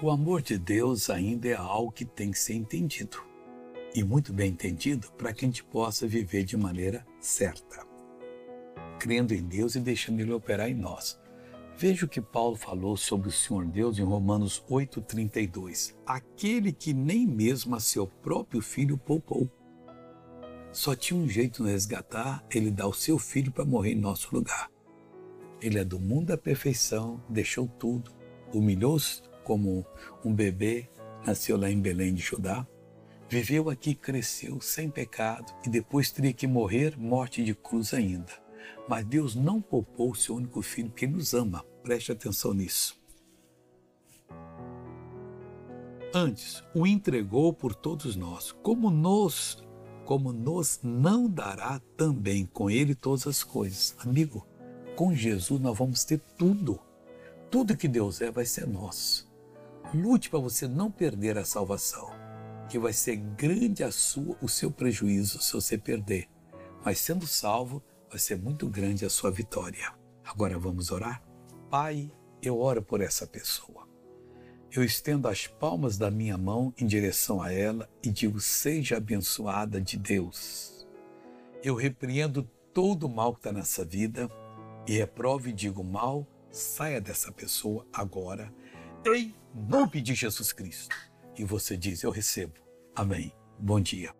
O amor de Deus ainda é algo que tem que ser entendido. E muito bem entendido para que a gente possa viver de maneira certa. Crendo em Deus e deixando Ele operar em nós. Veja o que Paulo falou sobre o Senhor Deus em Romanos 8,32. Aquele que nem mesmo a seu próprio filho poupou. Só tinha um jeito de resgatar, ele dá o seu filho para morrer em nosso lugar. Ele é do mundo da perfeição, deixou tudo, humilhou-se como um bebê, nasceu lá em Belém de Judá, viveu aqui, cresceu sem pecado e depois teria que morrer morte de cruz ainda. Mas Deus não poupou o seu único filho, que nos ama. Preste atenção nisso. Antes, o entregou por todos nós, como nos, como nos não dará também com ele todas as coisas. Amigo, com Jesus nós vamos ter tudo. Tudo que Deus é vai ser nosso. Lute para você não perder a salvação, que vai ser grande sua, o seu prejuízo se você perder. Mas sendo salvo, vai ser muito grande a sua vitória. Agora vamos orar? Pai, eu oro por essa pessoa. Eu estendo as palmas da minha mão em direção a ela e digo: Seja abençoada de Deus. Eu repreendo todo o mal que está nessa vida e reprove e digo: mal, saia dessa pessoa agora em nome de Jesus Cristo. E você diz: Eu recebo. Amém. Bom dia.